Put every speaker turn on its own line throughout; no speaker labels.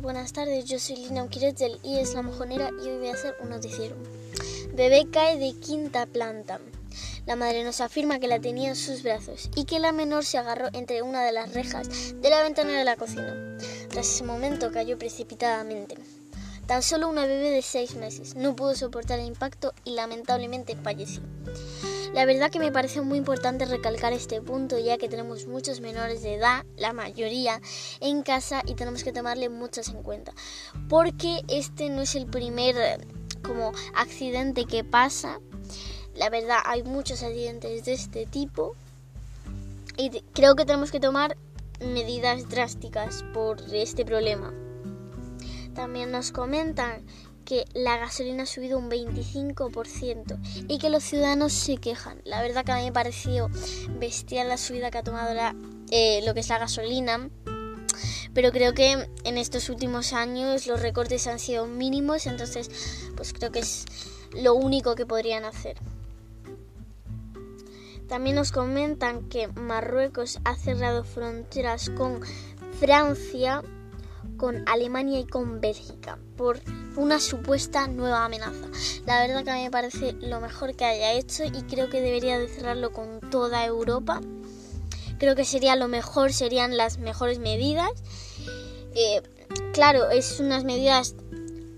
buenas tardes. Yo soy Lina Uquiret del IES La Mojonera y hoy voy a hacer un noticiero. Bebé cae de quinta planta. La madre nos afirma que la tenía en sus brazos y que la menor se agarró entre una de las rejas de la ventana de la cocina. Tras ese momento cayó precipitadamente. Tan solo una bebé de seis meses no pudo soportar el impacto y lamentablemente falleció. La verdad que me parece muy importante recalcar este punto ya que tenemos muchos menores de edad, la mayoría, en casa y tenemos que tomarle muchos en cuenta. Porque este no es el primer como accidente que pasa. La verdad hay muchos accidentes de este tipo y creo que tenemos que tomar medidas drásticas por este problema. También nos comentan que la gasolina ha subido un 25% y que los ciudadanos se quejan. La verdad que a mí me pareció bestial la subida que ha tomado eh, lo que es la gasolina. Pero creo que en estos últimos años los recortes han sido mínimos, entonces pues creo que es lo único que podrían hacer. También nos comentan que Marruecos ha cerrado fronteras con Francia con Alemania y con Bélgica por una supuesta nueva amenaza. La verdad que a mí me parece lo mejor que haya hecho y creo que debería de cerrarlo con toda Europa. Creo que sería lo mejor, serían las mejores medidas. Eh, claro, es unas medidas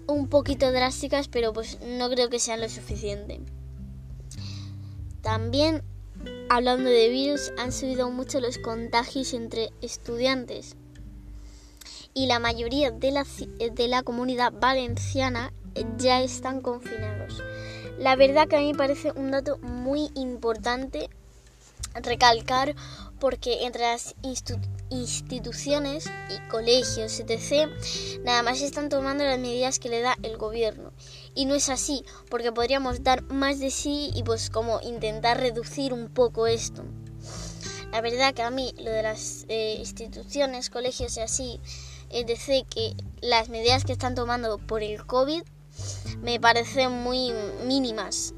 un poquito drásticas, pero pues no creo que sean lo suficiente. También, hablando de virus, han subido mucho los contagios entre estudiantes y la mayoría de la, de la comunidad valenciana ya están confinados. La verdad que a mí me parece un dato muy importante recalcar porque entre las instituciones y colegios, etc., nada más están tomando las medidas que le da el gobierno. Y no es así, porque podríamos dar más de sí y pues como intentar reducir un poco esto. La verdad que a mí lo de las eh, instituciones, colegios y así, es decir, que las medidas que están tomando por el COVID me parecen muy mínimas.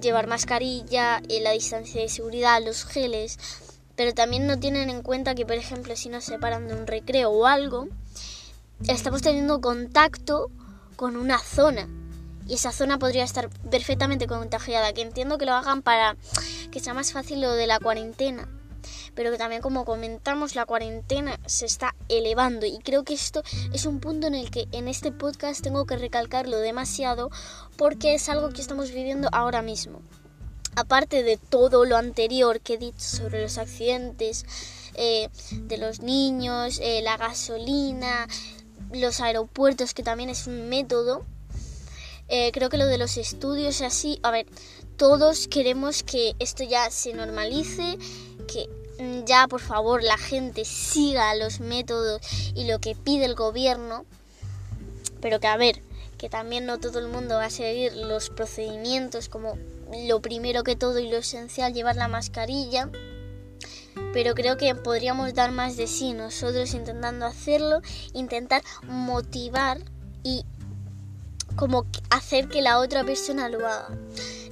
Llevar mascarilla, eh, la distancia de seguridad, los geles, pero también no tienen en cuenta que, por ejemplo, si nos separan de un recreo o algo, estamos teniendo contacto con una zona y esa zona podría estar perfectamente contagiada, que entiendo que lo hagan para que sea más fácil lo de la cuarentena pero que también como comentamos la cuarentena se está elevando y creo que esto es un punto en el que en este podcast tengo que recalcarlo demasiado porque es algo que estamos viviendo ahora mismo. Aparte de todo lo anterior que he dicho sobre los accidentes eh, de los niños, eh, la gasolina, los aeropuertos, que también es un método, eh, creo que lo de los estudios así, a ver, todos queremos que esto ya se normalice, que ya por favor la gente siga los métodos y lo que pide el gobierno, pero que a ver, que también no todo el mundo va a seguir los procedimientos como lo primero que todo y lo esencial, llevar la mascarilla, pero creo que podríamos dar más de sí nosotros intentando hacerlo, intentar motivar y como hacer que la otra persona lo haga.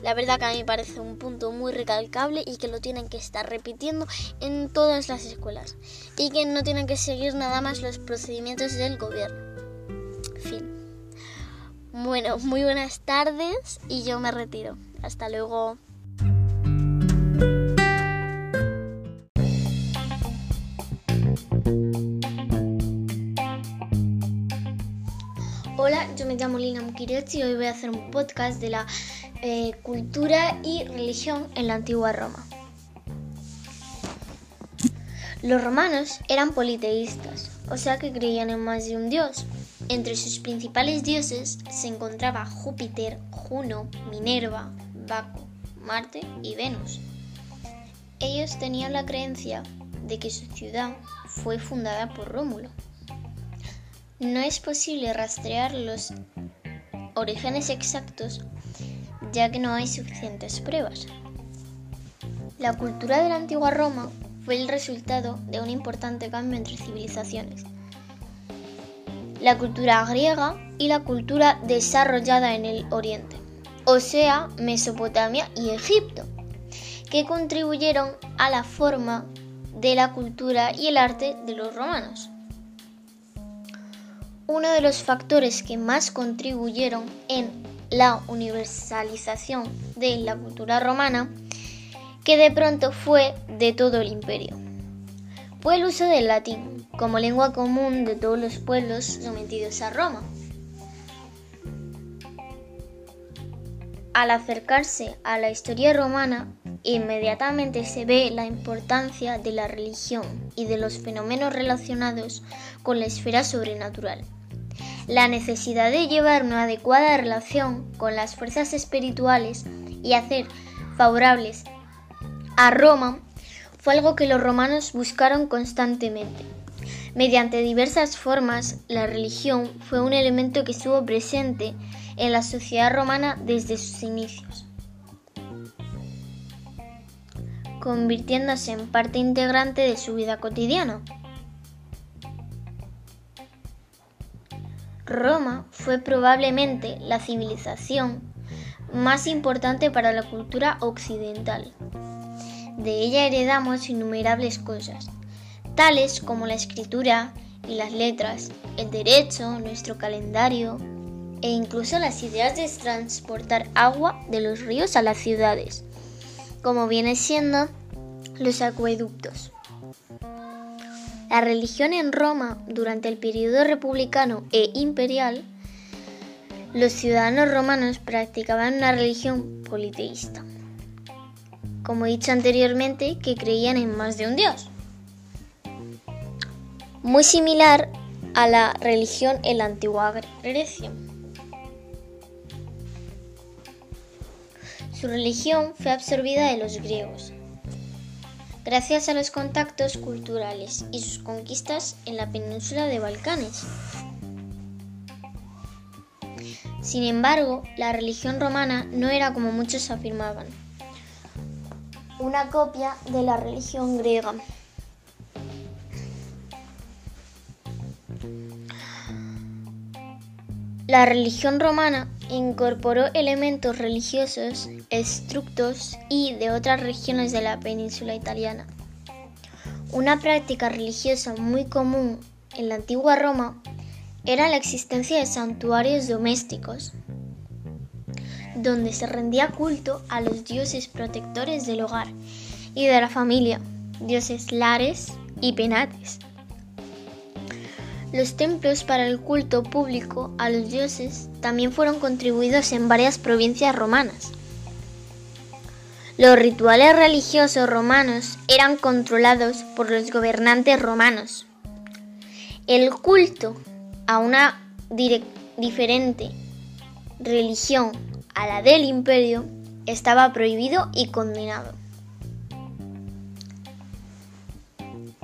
La verdad que a mí me parece un punto muy recalcable y que lo tienen que estar repitiendo en todas las escuelas y que no tienen que seguir nada más los procedimientos del gobierno. Fin. Bueno, muy buenas tardes y yo me retiro. Hasta luego. Hola, yo me llamo Lina Mukirechi y hoy voy a hacer un podcast de la eh, cultura y religión en la antigua Roma. Los romanos eran politeístas, o sea que creían en más de un dios. Entre sus principales dioses se encontraba Júpiter, Juno, Minerva, Baco, Marte y Venus. Ellos tenían la creencia de que su ciudad fue fundada por Rómulo. No es posible rastrear los orígenes exactos ya que no hay suficientes pruebas. La cultura de la antigua Roma fue el resultado de un importante cambio entre civilizaciones. La cultura griega y la cultura desarrollada en el Oriente, o sea, Mesopotamia y Egipto, que contribuyeron a la forma de la cultura y el arte de los romanos. Uno de los factores que más contribuyeron en la universalización de la cultura romana, que de pronto fue de todo el imperio, fue el uso del latín como lengua común de todos los pueblos sometidos a Roma. Al acercarse a la historia romana, inmediatamente se ve la importancia de la religión y de los fenómenos relacionados con la esfera sobrenatural. La necesidad de llevar una adecuada relación con las fuerzas espirituales y hacer favorables a Roma fue algo que los romanos buscaron constantemente. Mediante diversas formas, la religión fue un elemento que estuvo presente en la sociedad romana desde sus inicios, convirtiéndose en parte integrante de su vida cotidiana. Roma fue probablemente la civilización más importante para la cultura occidental. De ella heredamos innumerables cosas, tales como la escritura y las letras, el derecho, nuestro calendario, e incluso las ideas de transportar agua de los ríos a las ciudades, como viene siendo los acueductos. La religión en Roma durante el periodo republicano e imperial, los ciudadanos romanos practicaban una religión politeísta, como he dicho anteriormente, que creían en más de un dios. Muy similar a la religión en la antigua Grecia. Su religión fue absorbida de los griegos, gracias a los contactos culturales y sus conquistas en la península de Balcanes. Sin embargo, la religión romana no era como muchos afirmaban, una copia de la religión griega. La religión romana incorporó elementos religiosos, estructos y de otras regiones de la península italiana. Una práctica religiosa muy común en la antigua Roma era la existencia de santuarios domésticos, donde se rendía culto a los dioses protectores del hogar y de la familia, dioses lares y penates. Los templos para el culto público a los dioses también fueron contribuidos en varias provincias romanas. Los rituales religiosos romanos eran controlados por los gobernantes romanos. El culto a una diferente religión a la del imperio estaba prohibido y condenado.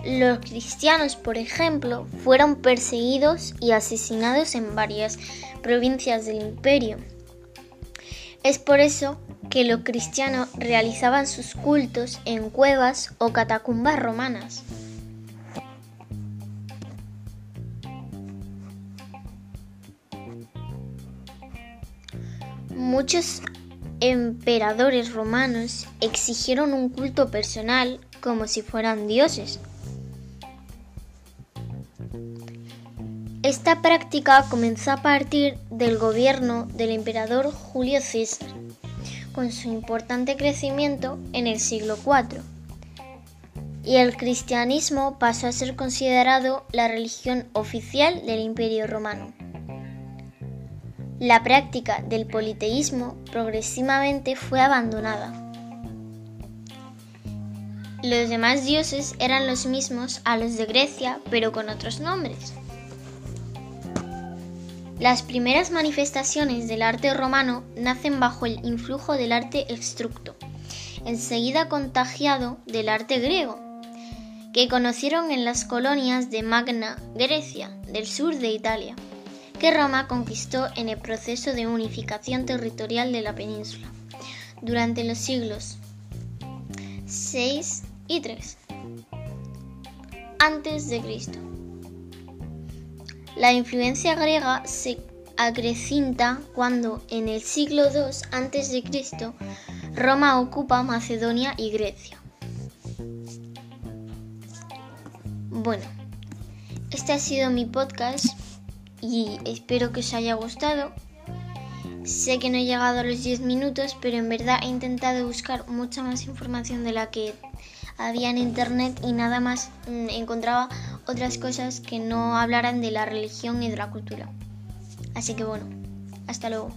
Los cristianos, por ejemplo, fueron perseguidos y asesinados en varias provincias del imperio. Es por eso que los cristianos realizaban sus cultos en cuevas o catacumbas romanas. Muchos emperadores romanos exigieron un culto personal como si fueran dioses. Esta práctica comenzó a partir del gobierno del emperador Julio César, con su importante crecimiento en el siglo IV, y el cristianismo pasó a ser considerado la religión oficial del imperio romano. La práctica del politeísmo progresivamente fue abandonada. Los demás dioses eran los mismos a los de Grecia, pero con otros nombres. Las primeras manifestaciones del arte romano nacen bajo el influjo del arte extructo, enseguida contagiado del arte griego, que conocieron en las colonias de Magna Grecia, del sur de Italia, que Roma conquistó en el proceso de unificación territorial de la península durante los siglos 6 y 3 antes de Cristo. La influencia griega se acrecinta cuando en el siglo II a.C. Roma ocupa Macedonia y Grecia. Bueno, este ha sido mi podcast y espero que os haya gustado. Sé que no he llegado a los 10 minutos, pero en verdad he intentado buscar mucha más información de la que había en internet y nada más mm, encontraba otras cosas que no hablaran de la religión y de la cultura. Así que bueno, hasta luego.